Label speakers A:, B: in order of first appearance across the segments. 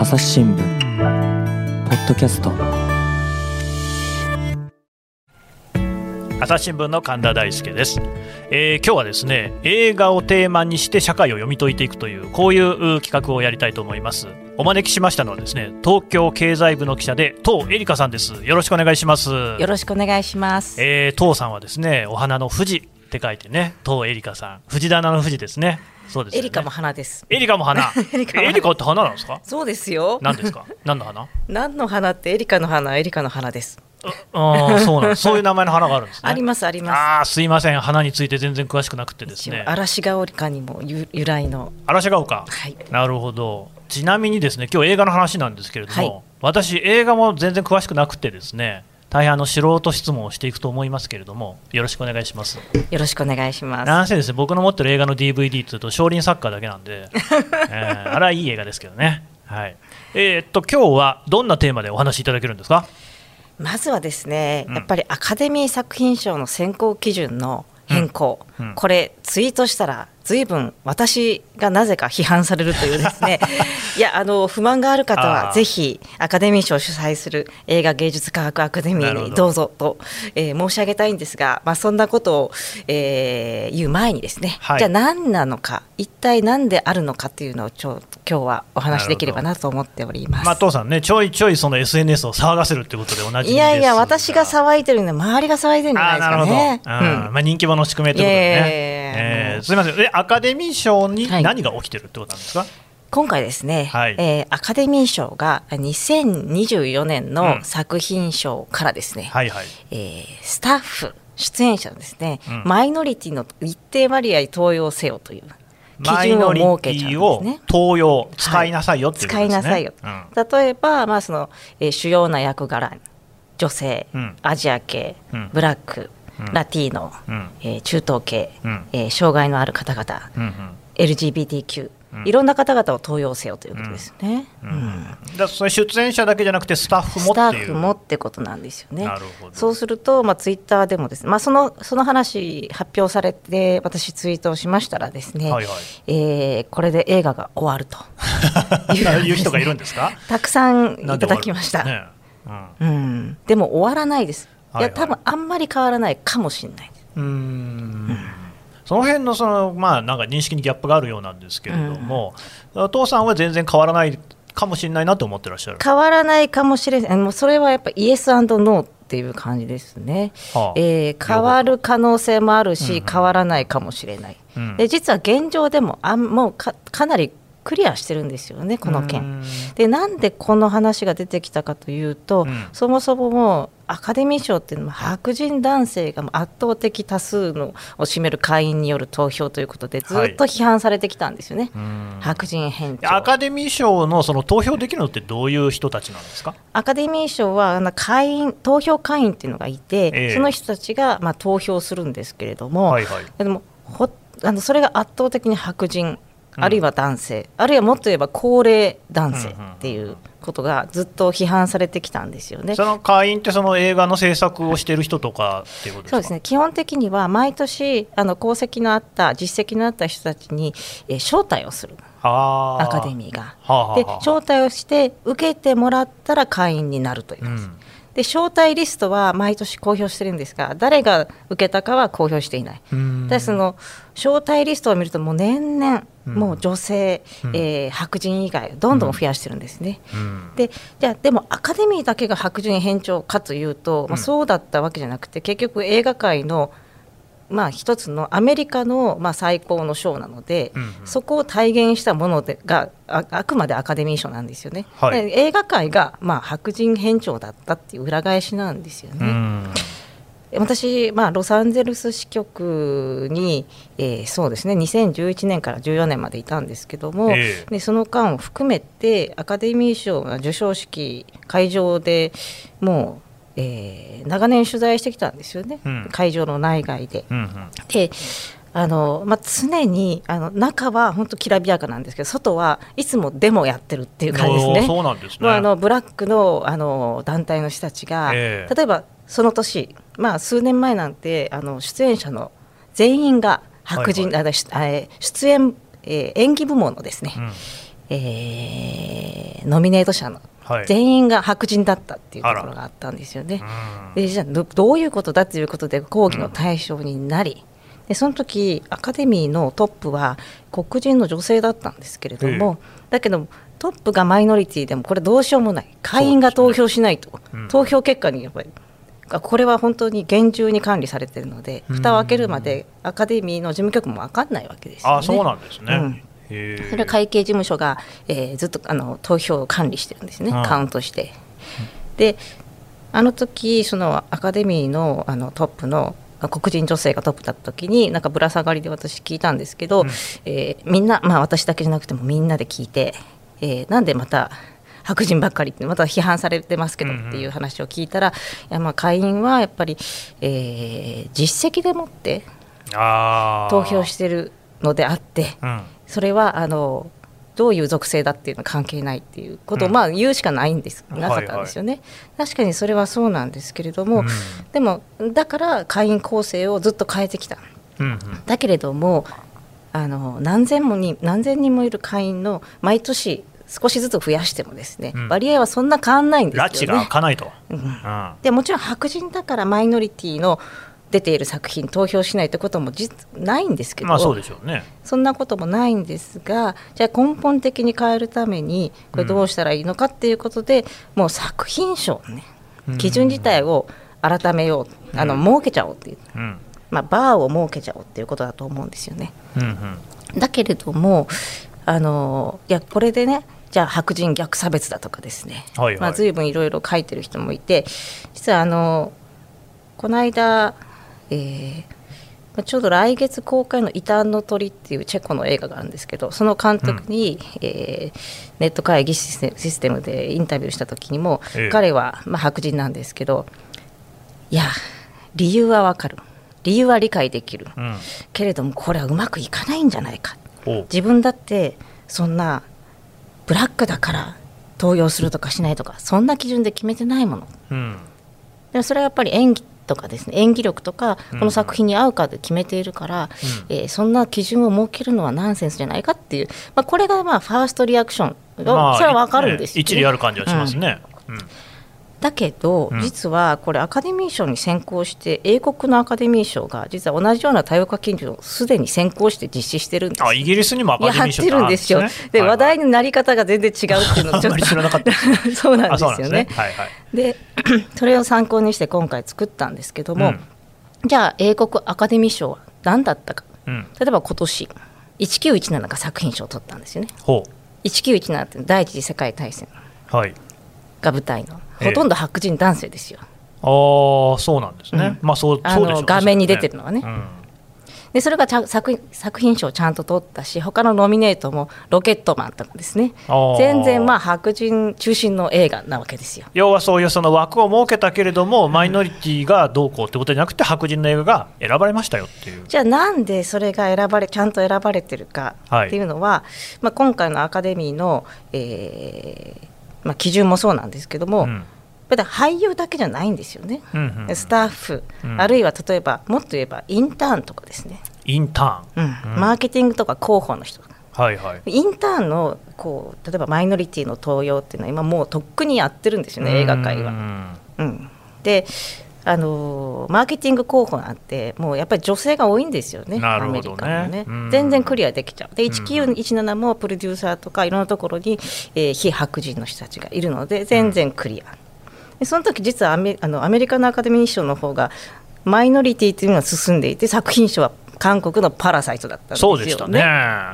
A: 朝日新聞ポッドキャスト。
B: 朝日新聞の神田大輔です、えー今日はですね映画をテーマにして社会を読み解いていくというこういう企画をやりたいと思います。お招きしましたのはですね東京経済部の記者で東恵梨香さんです。よろしくお願いします。
C: よろしくお願いします。
B: えー、東さんはですねお花の富士って書いてね東恵梨香さん。藤棚の富士ですねそうですよね。
C: エリカも花です。
B: エリカも花。
C: エリカ
B: エリカって花なんですか？
C: そうですよ。
B: 何ですか？何の花？
C: 何の花ってエリカの花、エリカの花です。
B: ああそうなんですそういう名前の花があるんですね。
C: ありますあります。
B: ああすいません。花について全然詳しくなくてですね。
C: 嵐が丘にも由由来の。
B: 嵐が丘？
C: はい。
B: なるほど。ちなみにですね今日映画の話なんですけれども、
C: はい。
B: 私映画も全然詳しくなくてですね大変あの素人質問をしていくと思いますけれどもよろしくお願いします。
C: よろしくお願いします。
B: なんせですね僕の持ってる映画の DVD というと少林サッカーだけなんで、えーあれはいい映画ですけどね。はい。えーっと今日はどんなテーマでお話しいただけるんですか？
C: まずはですね、
B: うん。
C: やっぱりアカデミー作品賞の選考基準の変更、
B: うん。うん。
C: これツイートしたら随分私がなぜか批判されるというですね。いやあの不満がある方はぜひアカデミー賞を主催する映画芸術科学アカデミーに
B: ど。
C: どうぞと、えー申し上げたいんですが、まあ、そんなことを、えー言う前にですね、
B: はい。
C: じゃあ何なのか一体何であるのかというのをちょ今日はお話しできればなと思っております。
B: まあ父さんねちょいちょいその SNS を騒がせるってことで同じ
C: いやいや、私が騒いでるんで、周りが騒いでるんじゃないですかね。
B: あーなるほど、うん。まあ、人気者宿命ということでね、えーすみません。でアカデミー賞に
C: はい
B: 何が起きてるってことなんですか、
C: 今回ですね、
B: はい。
C: えーアカデミー賞が2024年
B: うん
C: の作品賞からですね、
B: はいはい。
C: えースタッフ、出演者のですね、
B: うん。
C: マイノリティの一定割合登用せよという基準を設けちゃうんですね。
B: 登用使いなさいよっていうこと
C: 使いなさいよ。
B: うん。
C: 例えば、まあそのえー主要な役柄、女性、
B: うん。
C: アジア系、
B: うん。
C: ブラック、
B: うん。
C: ラティーノ、
B: うん。
C: えー中東系、
B: うん。
C: えー障害のある方々、
B: うん
C: LGBTQ、
B: うん。
C: いろんな方々を登用せよということですね。
B: うん。
C: うん。
B: うん。だそれ出演者だけじゃなくてスタッフも
C: スタッフもってことなんですよね。
B: なるほど。
C: そうすると、まあ、ツイッターでもですね、まあ、そのその話発表されて私ツイートをしましたらですね、
B: はいはい。
C: えーこれで映画が終わると。
B: いう人がいるんですか？
C: たくさんいただきました。
B: ね。うん。
C: うん、でも終わらないです。
B: はいはい。
C: 多分あんまり変わらないかもしれない。
B: うーんその辺のそのまあなんか認識にギャップがあるようなんですけれども、お父さんは全然変わらないかもしれないなと思ってらっしゃる。
C: 変わらないかもしれない。もうそれはやっぱイエスノーっていう感じですね。
B: はあ
C: えー変わる可能性もあるし、
B: うんうん
C: 変わらないかもしれない。
B: うん
C: で実は現状でもあんもうかかなりクリアしてるんですよね、この件。
B: うん
C: でなんでこの話が出てきたかというと、
B: うん。
C: そもそももうアカデミー賞っていうのは白人男性がもう圧倒的多数のを占める会員による投票ということでずっと批判されてきたんですよね、
B: うん。
C: 白人偏重
B: アカデミー賞のその投票できるのってどういう人たちなんですか？
C: アカデミー賞はあの会員投票会員っていうのがいて、
B: ええ。
C: その人たちがまあ投票するんですけれども、
B: はいはい。
C: でもほあのそれが圧倒的に白人
B: うん
C: あるいは男性、あるいはもっと言えば高齢男性っていうことがずっと批判されてきたんですよね。
B: その会員ってその映画の制作をしている人とかっていうことですか？
C: そうですね。基本的には毎年あの功績のあった実績のあった人たちに、えー招待をする。アカデミーが。
B: はあはあ
C: で
B: はあ。
C: 招待をして受けてもらったら会員になるという
B: う
C: 感じ、
B: ん
C: で招待リストは毎年公表してるんですが誰が受けたかは公表していない。
B: うん。
C: でその招待リストを見るともう年々
B: うん。
C: もう女性、
B: うん。
C: えー白人以外どんどん増やしてるんですね。
B: うん。
C: でじゃあでもアカデミーだけが白人偏重かというと、まあ、
B: うん。
C: そうだったわけじゃなくて結局映画界のまあ一つのアメリカのまあ最高の賞なので、
B: うんうん
C: そこを体現したものでがああくまでアカデミー賞なんですよね。
B: はい
C: で映画界がまあ白人偏重だったっていう裏返しなんですよね。
B: うん
C: 私、まあ、ロサンゼルス支局に、えーそうですね2011年から14年までいたんですけども、
B: ええ
C: でその間を含めてアカデミー賞が授賞式会場でもう、えー長年取材してきたんですよね、
B: うん
C: 会場の内外で。
B: うんうん
C: であのまあ、常にあの中は本当きらびやかなんですけど外はいつもデモやってるっていう感じですね。
B: そうなんですね。
C: もうあのブラックのあの団体の人たちが、
B: ええ
C: 例えばその年、まあ、数年前なんてあの出演者の全員が白人、
B: はい
C: あのしあえー出演、えー演技部門のですね、
B: うん
C: えーノミネート者の
B: はい
C: 全員が白人だったっていうところがあったんですよね。
B: うん。
C: でじゃあどどういうことだということで抗議の対象になり、でその時アカデミーのトップは黒人の女性だったんですけれども、だけどトップがマイノリティでもこれどうしようもない。会員が投票しないと、
B: うん。
C: 投票結果にやっぱりあこれは本当に厳重に管理されているので
B: うん
C: 蓋を開けるまでアカデミーの事務局も分かんないわけですよね。
B: あそうなんですね、
C: うんそれは会計事務所が、えーずっとあの投票を管理してるんですね、
B: うん
C: カウントして。であの時そのアカデミーのあのトップのあ黒人女性がトップだった時になんかぶら下がりで私聞いたんですけど、
B: うん。
C: えーみんな、まあ、私だけじゃなくてもみんなで聞いて、えーなんでまた白人ばっかりってまた批判されてますけど
B: うんうん。
C: っていう話を聞いたら、いやまあ会員はやっぱり、えー実績でもって投票してるのであって。
B: うん
C: それはあのどういう属性だっていうのは関係ないっていうことを、
B: うん。
C: まあ言うしかないんです。
B: はい
C: なかったんですよね、確かにそれはそうなんですけれども、
B: うん。
C: でもだから会員構成をずっと変えてきた。
B: うんうん。
C: だけれどもあの何千もに何千人もいる会員の毎年少しずつ増やしてもですね、
B: うん。
C: 割合はそんな変わんないんですよね。
B: 拉致が開かないと、
C: うん。
B: うん。
C: でもちろん白人だからマイノリティの出ている作品投票しないってことも実ないんですけど、
B: まあそうでしょうね。
C: そんなこともないんですがじゃあ根本的に変えるためにこれどうしたらいいのかっていうことで、もう作品賞のね
B: うん。
C: 基準自体を改めよう、あの
B: うん
C: 設けちゃおうっていう、
B: うん。
C: まあ、バーを設けちゃおうっていうことだと思うんですよね。
B: うんうん。
C: だけれどもあのいやこれでねじゃあ白人逆差別だとかですね、
B: はいはい。
C: まあ、随分いろいろ書いてる人もいて実はあのこの間、えーまあちょうど来月公開の「異端の鳥」っていうチェコの映画があるんですけどその監督に、えーネット会議システムでインタビューした時にも、
B: ええ。
C: 彼は、まあ、白人なんですけどいや理由はわかる。理由は理解できる。
B: うん。
C: けれどもこれはうまくいかないんじゃないか。
B: お
C: 自分だってそんなブラックだから投票するとかしないとかそんな基準で決めてないもの。
B: うん。
C: でそれはやっぱり演技とかですね演技力とか
B: うん。
C: この作品に合うかで決めているから、
B: うん。
C: えーそんな基準を設けるのはナンセンスじゃないかっていう、まあ、これがまあファーストリアクション、
B: まあ
C: それはわかるんですよ、
B: ね。一理ある感じはしますね、うん
C: だけど、
B: うん。
C: 実はこれアカデミー賞に先行して英国のアカデミー賞が実は同じような多様化基準をすでに先行して実施してるんです
B: あイギリスにもアカデミ
C: やって
B: ー賞
C: るんですよ。で、話題
B: に
C: になり方が全然違うっていうのを
B: あんまり知らなかった。
C: そうなん
B: あ
C: ですよね。
B: はいはい。
C: で、それを参考にして今回作ったんですけども、
B: うん。
C: じゃあ英国アカデミー賞は何だったか。
B: うん。
C: 例えば今年1917が作品賞を取ったんですよね。
B: ほ
C: 1917って第一次世界大戦。
B: うはい
C: が舞台の。
B: ええ。
C: ほとんど白人男性ですよ。
B: ああそうなんですね、
C: うん。
B: まあそうそうでしょうね。
C: 画面に出てるのはね。
B: それは
C: でそれが作品作品賞をちゃんと取ったし他のノミネートも「ロケットマン」とかですね。全然まあ白人中心の映画なわけですよ。
B: 要はそういうその枠を設けたけれども、マイノリティがどうこうってことじゃなくて、白人の映画が選ばれましたよっていう。
C: じゃあなんでそれが選ばれちゃんと選ばれてるかっていうのは、まあ、今回のアカデミーの、えーまあ、基準もそうなんですけども、
B: うん。
C: 俳優だけじゃないんですよね。
B: うんうんうん。
C: スタッフ、
B: うん。
C: あるいは例えばもっと言えばインターンとかですね、
B: インターン、
C: うん。
B: うん。
C: マーケティングとか広報の人とか。
B: はいはい。
C: インターンのこう例えばマイノリティの登用っていうのは今もうとっくにやってるんですよね映画界は。
B: うん。
C: うん、であのーマーケティング候補なんてもうやっぱり女性が多いんですよね
B: ね。
C: アメリカのね。
B: うん。
C: 全然クリアできちゃう。で
B: うん。
C: 1917もプロデューサーとかいろんなところに、えー非白人の人たちがいるので全然クリア、でその時実はアメあのアメリカのアカデミー賞の方がマイノリティというのが進んでいて作品賞は韓国のパラサイトだったんですよね。
B: そうでしたね。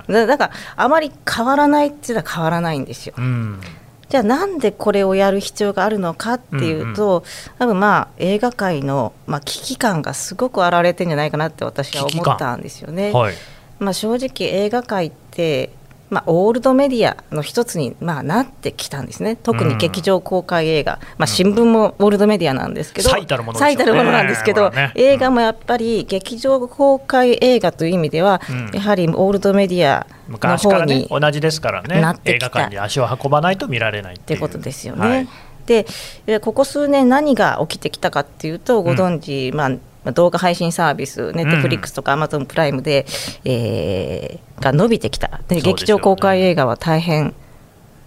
C: だだからあまり変わらないっていうのは変わらないんですよ。
B: うん
C: じゃあなんでこれをやる必要があるのかっていうと、多分まあ映画界の、まあ、危機感がすごく現れてんじゃないかなって私は思ったんですよね。
B: はい。
C: まあ、正直映画界って、まあ、オールドメディアの一つに、まあ、なってきたんですね。特に劇場公開映画、まあ、新聞もオールドメディアなんですけど、
B: 最たるものね
C: なんですけど、
B: ね。
C: 映画もやっぱり劇場公開映画という意味では、
B: うん。
C: やはりオールドメディアの方
B: 昔からね
C: に、
B: 同じですからね映画館に足を運ばないと見られないっいう。
C: ことですよね。
B: はい。
C: ででここ数年何が起きてきたかっていうとご存知、まあまあ動画配信サービス、ネットフリックスとかアマゾンプライムで、えーが伸びてきた。で、劇場公開映画は大変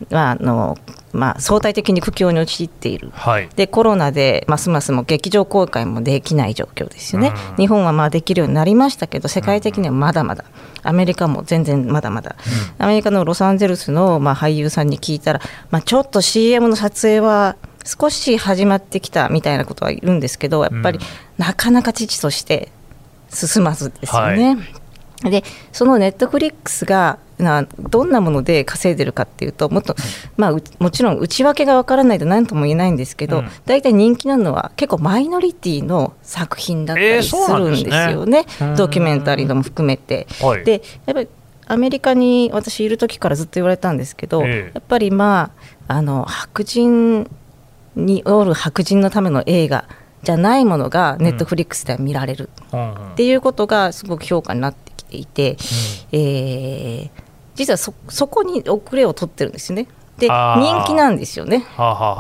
C: まああのまあ、相対的に苦境に陥っている、
B: はい、
C: でコロナでますますも劇場公開もできない状況ですよね、
B: うん。
C: 日本はまあできるようになりましたけど、世界的にはまだまだ、アメリカも全然まだまだ、アメリカのロサンゼルスのまあ俳優さんに聞いたら、まあ、ちょっと CM の撮影は少し始まってきたみたいなことは言うんですけど、やっぱり
B: うん。
C: なかなか父として進まずですよね。でそのネットフリックスがなどんなもので稼いでるかっていうともっと、まあ、うもちろん内訳がわからないと何とも言えないんですけど、
B: うん。
C: 大体人気なのは結構マイノリティの作品だった
B: えー
C: りす
B: そうなんですね。
C: るんですよね、
B: うん。
C: ドキュメンタリーのも含めて。
B: はい、
C: でやっぱりアメリカに私いる時からずっと言われたんですけど、
B: ええ。
C: やっぱりまああの白人におる白人のための映画じゃないものがネットフリックスでは見られるっていうことがすごく評価になってきていて、えー実はそそこに遅れを取ってるんですよね。で人気なんですよね。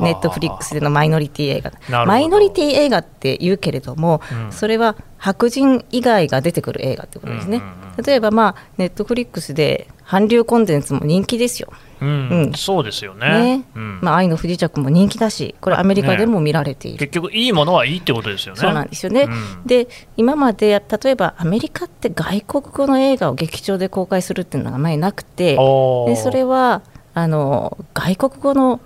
C: ネットフリックスでのマイノリティ映画マイノリティ映画って言うけれども、
B: うん。
C: それは白人以外が出てくる映画ってことですね、例えばまあネットフリックスで韓流コンテンツも人気ですよ、
B: うん。
C: うん。
B: そうですよね。
C: ね。
B: うん。
C: まあ、愛の不時着も人気だしこれアメリカでも見られている、
B: 結局いいものはいいってことですよね。
C: そうなんですよね、
B: うん。
C: で今まで例えばアメリカって外国語の映画を劇場で公開するっていうのが前なくてでそれはあの外国語の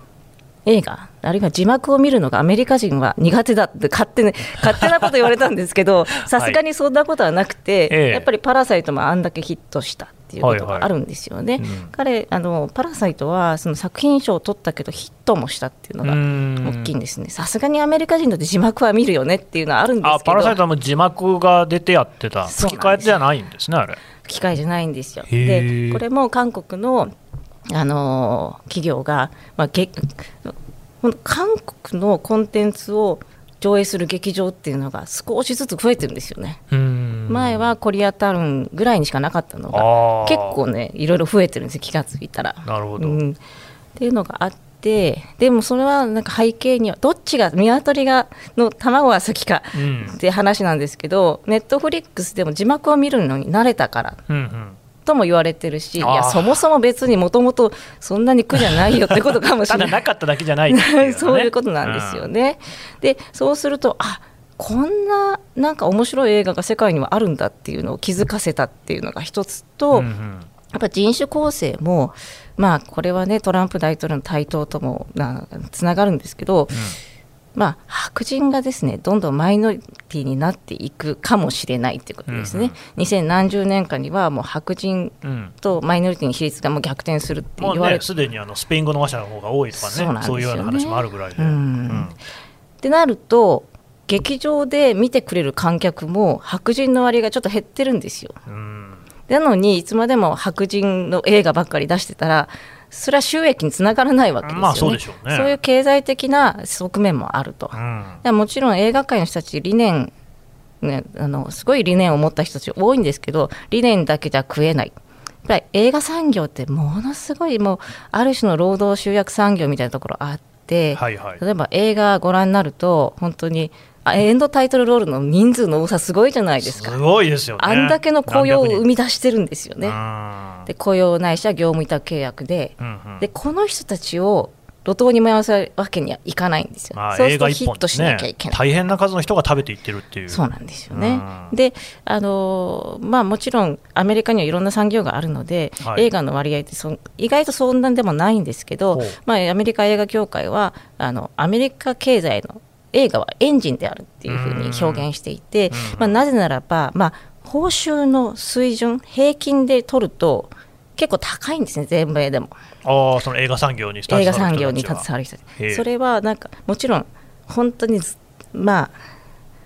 C: 映画あるいは字幕を見るのがアメリカ人は苦手だって勝手,、ね、勝手なこと言われたんですけどさすがにそんなことはなくて、
B: ええ。
C: やっぱり「パラサイト」もあんだけヒットしたっていうこと
B: はいはい。
C: があるんですよね。
B: うん。
C: 彼あのパラサイトはその作品賞を取ったけどヒットもしたっていうのが
B: うん。
C: 大きいんですね。さすがにアメリカ人だって字幕は見るよねっていうのはあるんですけど。
B: あパラサイトはもう字幕が出てやってた。吹き替えじゃないんですねあれ。
C: 機械じゃないんですよ。でこれも韓国の、あのー企業が、まあ、韓国のコンテンツを上映する劇場っていうのが少しずつ増えてるんですよね。
B: うん。
C: 前はコリアタウンぐらいにしかなかったのが結構ねいろいろ増えてるんですよ気がついたら。
B: なるほど、
C: うん、っていうのがあってでもそれはなんか背景にはどっちが鶏がの卵が先か
B: うん。
C: って話なんですけどネットフリックスでも字幕を見るのに慣れたから
B: うんうん
C: とも言われてるしいやそもそも別にもともとそんなに苦じゃないよってことかもしれない。
B: ただなかっただけじゃないね。
C: そういうことなんですよね。でそうするとあこんななんか面白い映画が世界にはあるんだっていうのを気づかせたっていうのが一つと、
B: うんうん。
C: やっぱ人種構成もまあこれはねトランプ大統領の台頭ともなつながるんですけど、まあ、白人がですねどんどんマイノリティになっていくかもしれないっていうことですね。2000何十年間にはもう白人とマイノリティの比率がもう逆転するって言われて、
B: ねすでにあのスペイン語の話者の方が多いとかね
C: そうなんですよね。
B: いうような話もあるぐらいで、
C: うん。ってなると劇場で見てくれる観客も白人の割がちょっと減ってるんですよ。
B: うん。
C: なのにいつまでも白人の映画ばっかり出してたらそれは収益につながらないわけですよね。
B: まあそね
C: そういう経済的な側面もあると。
B: うん
C: もちろん映画界の人たち理念、ね、あのすごい理念を持った人たち多いんですけど理念だけじゃ食えない。やっぱり映画産業ってものすごいもうある種の労働集約産業みたいなところあって、
B: はいはい
C: 例えば映画ご覧になると本当にあエンドタイトルロールの人数の多さすごいじゃないですか。
B: すごいですよね
C: あんだけの雇用を生
B: み
C: み出してるんですよね。で雇用ないしは業務委託契約で
B: うんうん
C: でこの人たちを路頭に迷わせるわけにはいかないんですよ。
B: まあ、
C: そうするとヒットしなきゃいけない。
B: 大変な数の人が食べていってるっていう
C: そうなんですよね。
B: うん
C: で、あのーまあもちろんアメリカにはいろんな産業があるので、
B: はい
C: 映画の割合ってそん意外とそんなんでもないんですけどまあアメリカ映画協会はあのアメリカ経済の映画はエンジンであるっていうふうに表現していて、
B: うん。
C: まあなぜならばまあ報酬の水準平均で取ると結構高いんですね全米でも。
B: ああその映画産業に携
C: 映
B: わる人たちは。
C: 画産業に携わる人たち。それはなんかもちろん本当にずまあ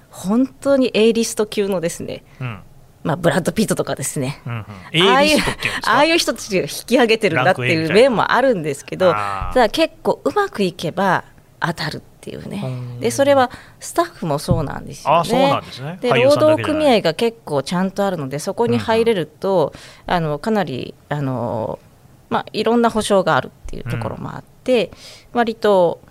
C: 本当に A リスト級のですね、
B: うん。
C: まあ、ブラッド・ピットとかですね。
B: うんうん、
C: ああいうああいう人たちが引き上げてるんだって
B: い
C: う面もあるんですけどただ結構うまくいけば当たるっていうね。
B: うん。
C: でそれはスタッフもそうなんですよね。
B: ですね。
C: 労働組合が結構ちゃんとあるのでそこに入れると、あのかなりあの、まあ、いろんな保障があるっていうところもあって、割と、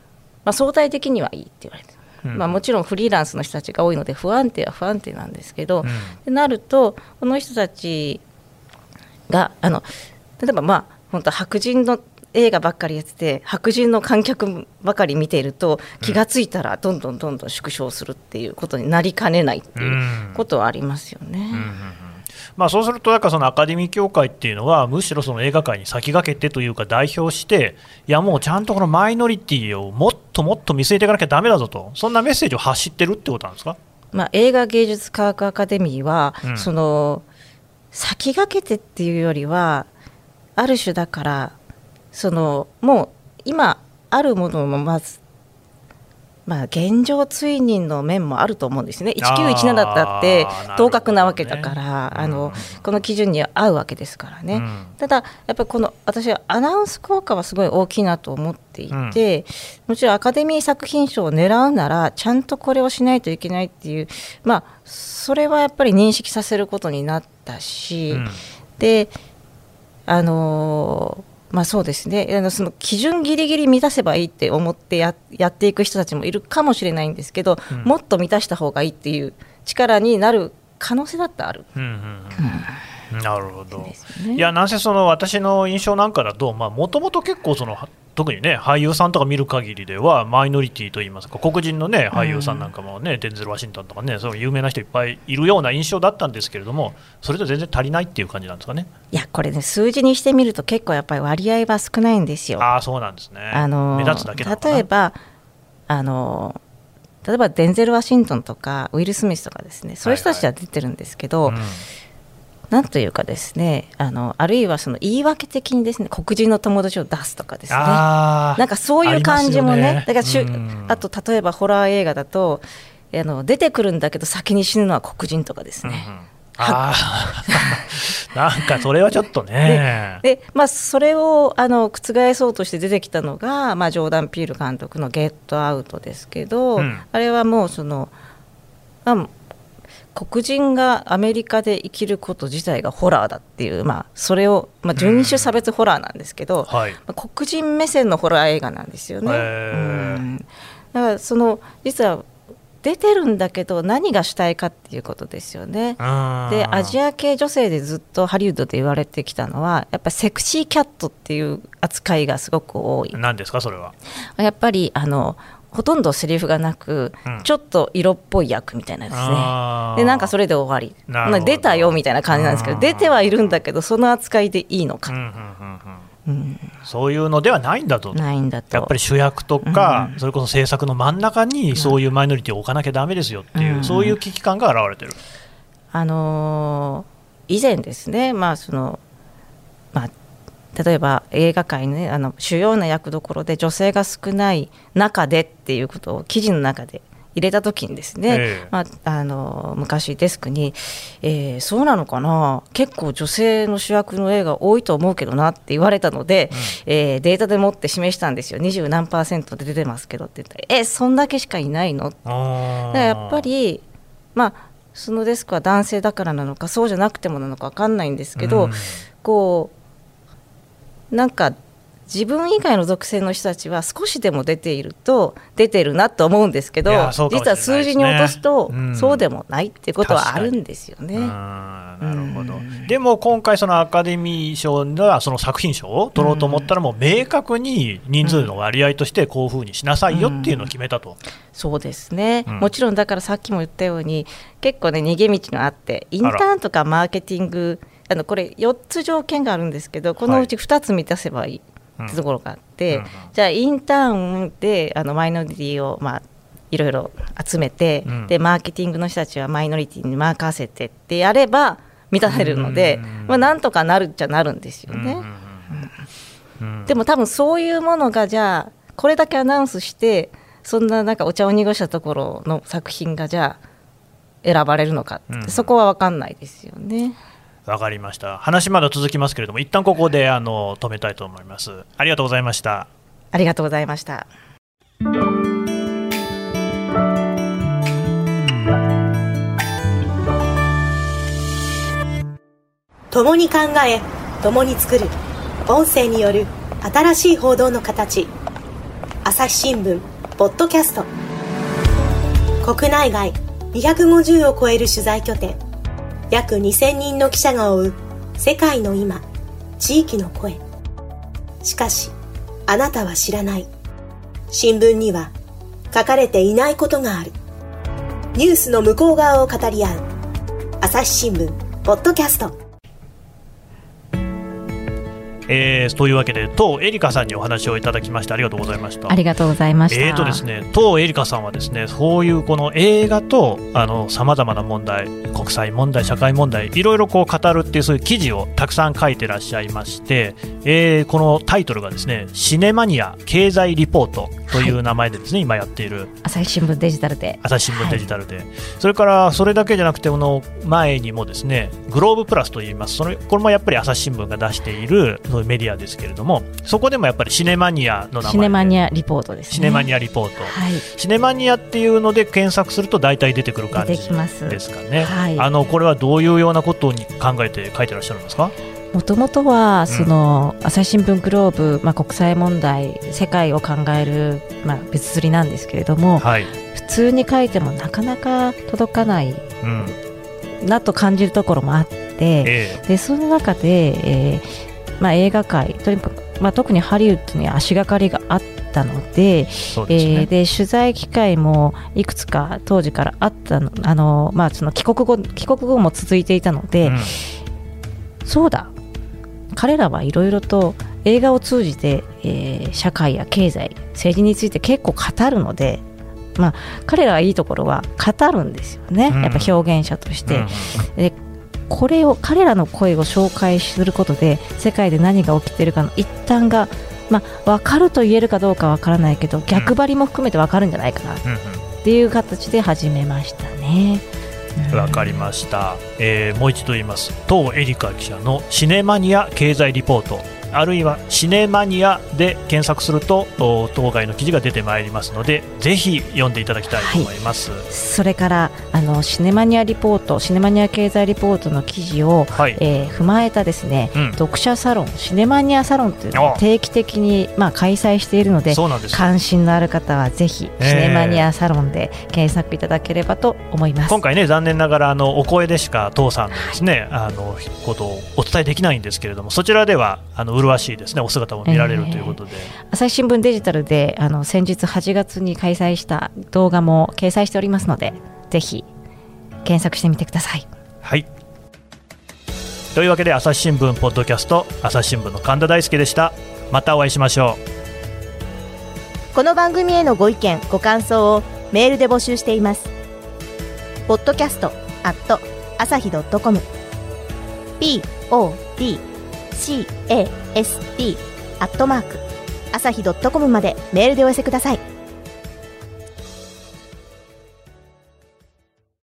C: まあ、相対的にはいいって言われてる、
B: うん
C: まあ、もちろんフリーランスの人たちが多いので不安定は不安定なんですけど、
B: うん。
C: なるとこの人たちがあの例えばまあ本当白人の映画ばっかりやってて白人の観客ばかり見ていると気が付いたらどんどんどんどん縮小するっていうことになりかねないっていうことはありますよね。
B: うんうんうん。まあ、そうすると、なんかそのアカデミー協会っていうのは、むしろその映画界に先駆けてというか、代表して、いや、もうちゃんとこのマイノリティをもっともっと見据えていかなきゃだめだぞと、そんなメッセージを発してるってことなんですか、
C: まあ、映画芸術科学アカデミーは、うん、その先駆けてっていうよりは、ある種だから、そのもう今あるものをまずまあ、現状追認の面もあると思うんですね、1917だって当確なわけだから、あ、ね、のこの基準に合うわけですからね、うん、ただ、やっぱりこの私はアナウンス効果はすごい大きいなと思っていて、うん、もちろんアカデミー作品賞を狙うなら、ちゃんとこれをしないといけないっていう、まあ、それはやっぱり認識させることになったし、うん、であのーまあ、そうですね。あのその基準ぎりぎり満たせばいいって思ってややっていく人たちもいるかもしれないんですけど、うん、もっと満たした方がいいっていう力になる可能性だってある。うんうん。うん
B: なるほど、ね、いやなんせその私の印象なんかだともともと結構その特にね俳優さんとか見る限りではマイノリティといいますか黒人のね俳優さんなんかもね、うん、デンゼル・ワシントンとかねそう有名な人いっぱいいるような印象だったんですけれどもそれと全然足りないっていう感じなんですかね。
C: いやこれね数字にしてみると結構やっぱり割合は少ないんですよ。
B: ああそうなんですね。あの
C: 目立つだけ例えばあの例えばデンゼル・ワシントンとかウィル・スミスとかですねそういう人たちは出てるんですけど、はいはい。うんなんというかですねあのあるいはその言い訳的にですね黒人の友達を出すとかですね。なんかそういう感じもね、ね、だからしゅあと例えばホラー映画だとあの出てくるんだけど先に死ぬのは黒人とかですね。うんうん。あ
B: なんかそれはちょっとね。
C: でまあ、それをあの覆そうとして出てきたのが、まあ、ジョーダン・ピール監督の「ゲット・アウト」ですけど、うん、あれはもうその、まあ、黒人がアメリカで生きること自体がホラーだっていう、まあ、それを、まあ、人種差別ホラーなんですけど、はい、まあ、黒人目線のホラー映画なんですよね。うんだからその実は出てるんだけど何が主体かっていうことですよね。でアジア系女性でずっとハリウッドで言われてきたのはやっぱセクシーキャットっていう扱いがすごく多い。
B: 何ですかそれは？
C: やっぱりあのほとんどセリフがなく、うん、ちょっと色っぽい役みたいなですね。でなんかそれで終わり。まあ、出たよみたいな感じなんですけど出てはいるんだけどその扱いでいいのか、うん
B: うん、そういうのではないんだと。
C: ないんだと。
B: やっぱり主役とか、それこそ制作の真ん中にそういうマイノリティを置かなきゃだめですよっていう、そういう危機感が現れてる。
C: あのー、以前ですね、まあそのまあ、例えば映画界の,、ね、あの主要な役どころで女性が少ない中でっていうことを記事の中で入れた時にですね、えー、まあ、あの昔デスクに、えー、そうなのかな結構女性の主役の映画多いと思うけどなって言われたので、うん、えー、データでもって示したんですよ。二十何パーセントで出てますけどって言ったらえそんだけしかいないの？ってだからやっぱりまあそのデスクは男性だからなのかそうじゃなくてもなのか分かんないんですけど、うん、こうなんか自分以外の属性の人たちは少しでも出ていると出てるなと思うんですけど、ね、実は数字に落とすと、そうでもないっていうことはあるんですよね。
B: なるほど、でも今回、そのアカデミー賞ではその作品賞を取ろうと思ったら、もう明確に人数の割合としてこういうふうにしなさいよっていうのを決めたと。
C: そうですね、もちろんだからさっきも言ったように結構ね逃げ道があってインターンとかマーケティングあのこれ4つ条件があるんですけどこのうち2つ満たせばいいってところがあって、はい、じゃあインターンであのマイノリティをまあいろいろ集めて、うん、でマーケティングの人たちはマイノリティに任せてってやれば満たせるので、まあ、なんとかなるっちゃなるんですよね。でも多分そういうものがじゃあこれだけアナウンスしてそんななんかお茶を濁したところの作品がじゃあ選ばれるのか、うん、そこは分かんないですよね。
B: わかりました。話まだ続きますけれども、一旦ここであの止めたいと思います。ありがとうございました。
C: ありがとうございました。
D: 共に考え、共に作る。音声による新しい報道の形。朝日新聞ポッドキャスト。国内外250を超える取材拠点。約2000人の記者が追う世界の今地域の声しかし、あなたは知らない。新聞には書かれていないことがある。ニュースの向こう側を語り合う。朝日新聞、ポッドキャスト。
B: えー、というわけで当エリカさんにお話をいただきましてありがとうございました。
C: ありがとうございました。
B: えーとですね、当エリカさんはですねそういうこの映画とさまざまな問題国際問題社会問題いろいろこう語るっていうそういう記事をたくさん書いてらっしゃいまして、えーこのタイトルがですねシネマニア経済リポートという名前でですね、今やっている。
C: 朝日新聞デジタルで。
B: 朝日新聞デジタルで、それからそれだけじゃなくてこの前にもですねグローブプラスといいます。そのこれもやっぱり朝日新聞が出しているそういうメディアですけれどもそこでもやっぱりシネマニアの名前で。
C: シネマニアリポートですね。
B: シネマニアリポート、
C: はい。
B: シネマニアっていうので検索すると大体出てくる感
C: 出
B: じ
C: てきます。
B: ですかね、
C: はい。
B: あのこれはどういうようなことに考えて書いてらっしゃるんですか？
C: もともとはその、朝日新聞グローブ、まあ、国際問題世界を考える、まあ、別釣りなんですけれども
B: はい、
C: 普通に書いてもなかなか届かない
B: うん。
C: なと感じるところもあって
B: え。
C: でその中で、えーまあ、映画界とにかく、まあ、特にハリウッドに足がかりがあったので,、
B: ですね、
C: えーで取材機会もいくつか当時からあったのあの、まあ、その帰国後帰国後も続いていたので、
B: うん。
C: そうだ。彼らはいろいろと映画を通じて、えー社会や経済政治について結構語るので、まあ、彼らはいいところは語るんですよね、
B: うん。
C: やっぱ表現者として、
B: うん。
C: でこれを彼らの声を紹介することで世界で何が起きているかの一端が、まあ、分かると言えるかどうか分からないけど逆張りも含めて分かるんじゃないかな。っていう形で始めましたね。うん。
B: わかりました、えーもう一度言います。当エリカ記者のシネマニア経済リポートあるいはシネマニアで検索するとお当該の記事が出てまいりますのでぜひ読んでいただきたいと思います。
C: それからあのシネマニアリポートシネマニア経済リポートの記事を、
B: はい、
C: えー踏まえたですね、
B: うん。
C: 読者サロンシネマニアサロンというの
B: あ
C: を定期的に、まあ、開催しているので関心のある方はぜひ
B: えー
C: シネマニアサロンで検索いただければと思います。
B: 今回ね残念ながらあのお声でしか父さんのですね、あのことをお伝えできないんですけれどもそちらではあの麗しいですねお姿も見られるということで、
C: 朝日新聞デジタルであの先日8月に開催した動画も掲載しておりますのでぜひ検索してみてください。
B: はい。というわけで朝日新聞ポッドキャスト朝日新聞の神田大輔でした。またお会いしましょう。
E: この番組へのご意見ご感想をメールで募集しています。ポッドキャストアット朝日 .com podcast アットマーク。朝日 .com までメールでお寄せください。